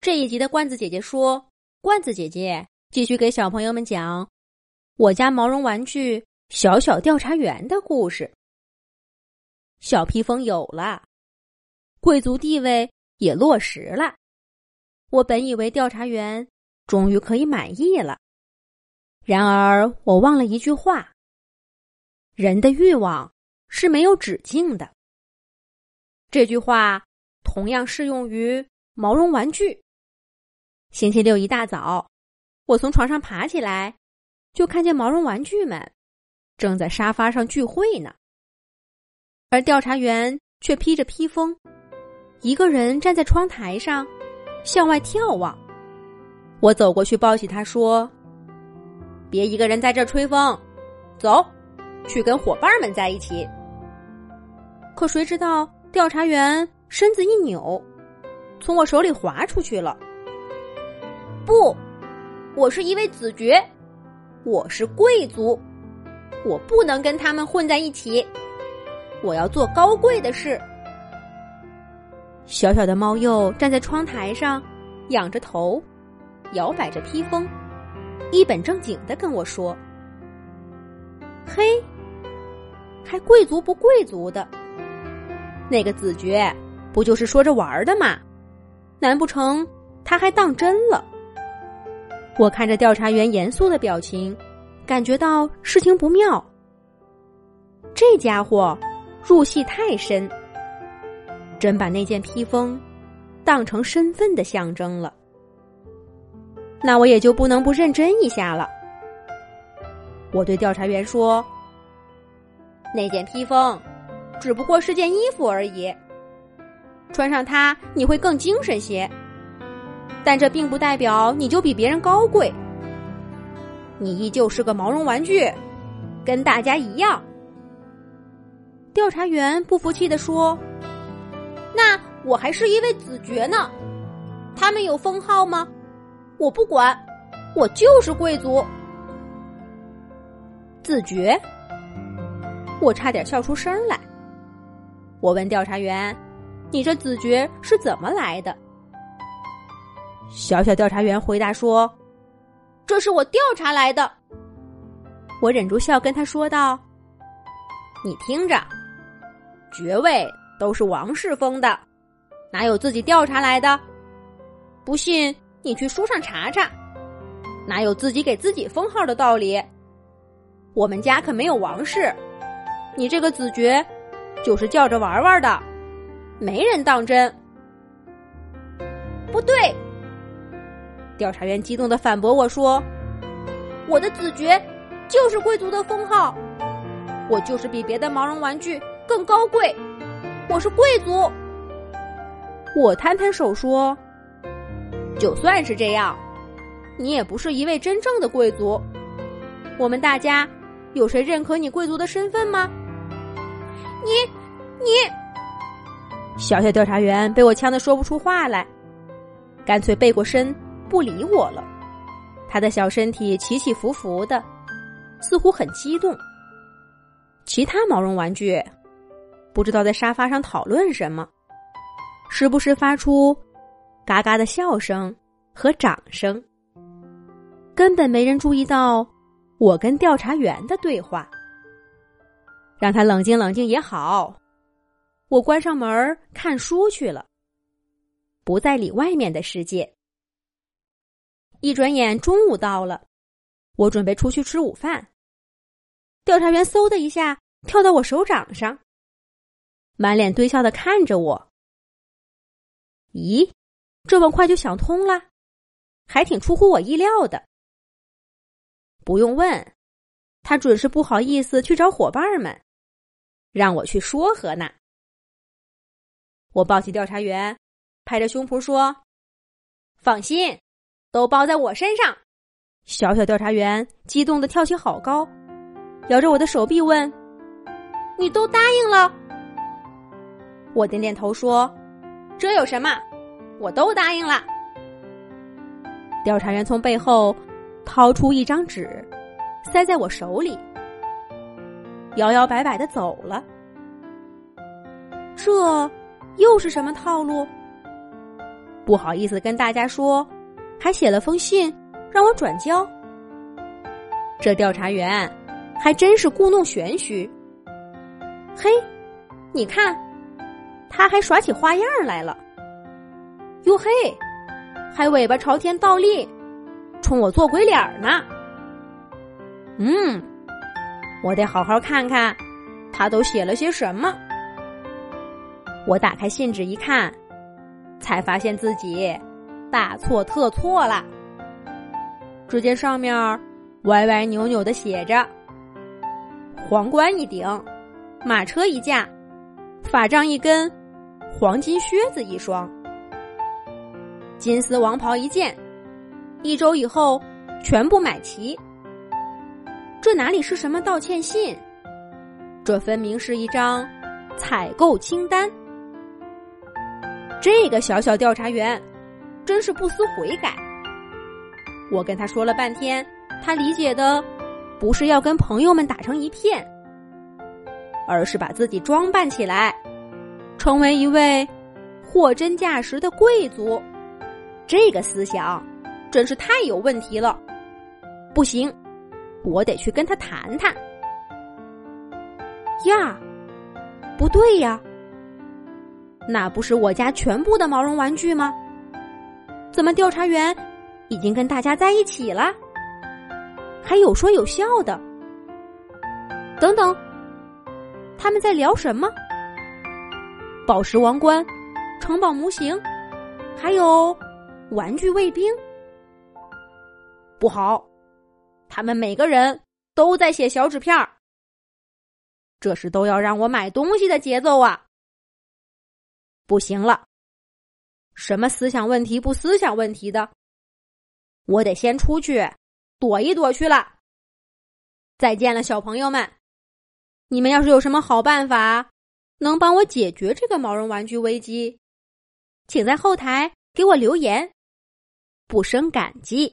这一集的罐子姐姐说：“罐子姐姐继续给小朋友们讲我家毛绒玩具小小调查员的故事。小披风有了，贵族地位也落实了。我本以为调查员终于可以满意了，然而我忘了一句话：人的欲望是没有止境的。这句话。”同样适用于毛绒玩具。星期六一大早，我从床上爬起来，就看见毛绒玩具们正在沙发上聚会呢，而调查员却披着披风，一个人站在窗台上向外眺望。我走过去抱起他说：“别一个人在这吹风，走，去跟伙伴们在一起。”可谁知道调查员。身子一扭，从我手里滑出去了。不，我是一位子爵，我是贵族，我不能跟他们混在一起。我要做高贵的事。小小的猫鼬站在窗台上，仰着头，摇摆着披风，一本正经的跟我说：“嘿，还贵族不贵族的，那个子爵。”不就是说着玩的吗？难不成他还当真了？我看着调查员严肃的表情，感觉到事情不妙。这家伙入戏太深，真把那件披风当成身份的象征了。那我也就不能不认真一下了。我对调查员说：“那件披风只不过是件衣服而已。”穿上它，你会更精神些。但这并不代表你就比别人高贵。你依旧是个毛绒玩具，跟大家一样。调查员不服气的说：“那我还是一位子爵呢，他们有封号吗？我不管，我就是贵族。”子爵，我差点笑出声来。我问调查员。你这子爵是怎么来的？小小调查员回答说：“这是我调查来的。”我忍住笑跟他说道：“你听着，爵位都是王室封的，哪有自己调查来的？不信你去书上查查，哪有自己给自己封号的道理？我们家可没有王室，你这个子爵就是叫着玩玩的。”没人当真，不对。调查员激动的反驳我说：“我的子爵就是贵族的封号，我就是比别的毛绒玩具更高贵，我是贵族。”我摊摊手说：“就算是这样，你也不是一位真正的贵族。我们大家有谁认可你贵族的身份吗？你，你。”小小调查员被我呛得说不出话来，干脆背过身不理我了。他的小身体起起伏伏的，似乎很激动。其他毛绒玩具不知道在沙发上讨论什么，时不时发出嘎嘎的笑声和掌声，根本没人注意到我跟调查员的对话。让他冷静冷静也好。我关上门看书去了，不再理外面的世界。一转眼中午到了，我准备出去吃午饭。调查员嗖的一下跳到我手掌上，满脸堆笑的看着我。咦，这么快就想通了，还挺出乎我意料的。不用问，他准是不好意思去找伙伴们，让我去说和呢。我抱起调查员，拍着胸脯说：“放心，都包在我身上。”小小调查员激动的跳起好高，摇着我的手臂问：“你都答应了？”我点点头说：“这有什么？我都答应了。”调查员从背后掏出一张纸，塞在我手里，摇摇摆摆的走了。这。又是什么套路？不好意思跟大家说，还写了封信让我转交。这调查员还真是故弄玄虚。嘿，你看，他还耍起花样来了。哟嘿，还尾巴朝天倒立，冲我做鬼脸呢。嗯，我得好好看看，他都写了些什么。我打开信纸一看，才发现自己大错特错了。只见上面歪歪扭扭的写着：“皇冠一顶，马车一架，法杖一根，黄金靴子一双，金丝王袍一件，一周以后全部买齐。”这哪里是什么道歉信？这分明是一张采购清单。这个小小调查员真是不思悔改。我跟他说了半天，他理解的不是要跟朋友们打成一片，而是把自己装扮起来，成为一位货真价实的贵族。这个思想真是太有问题了，不行，我得去跟他谈谈。呀，不对呀。那不是我家全部的毛绒玩具吗？怎么调查员已经跟大家在一起了？还有说有笑的。等等，他们在聊什么？宝石王冠、城堡模型，还有玩具卫兵。不好，他们每个人都在写小纸片儿。这是都要让我买东西的节奏啊！不行了，什么思想问题不思想问题的，我得先出去躲一躲去了。再见了，小朋友们，你们要是有什么好办法能帮我解决这个毛绒玩具危机，请在后台给我留言，不胜感激。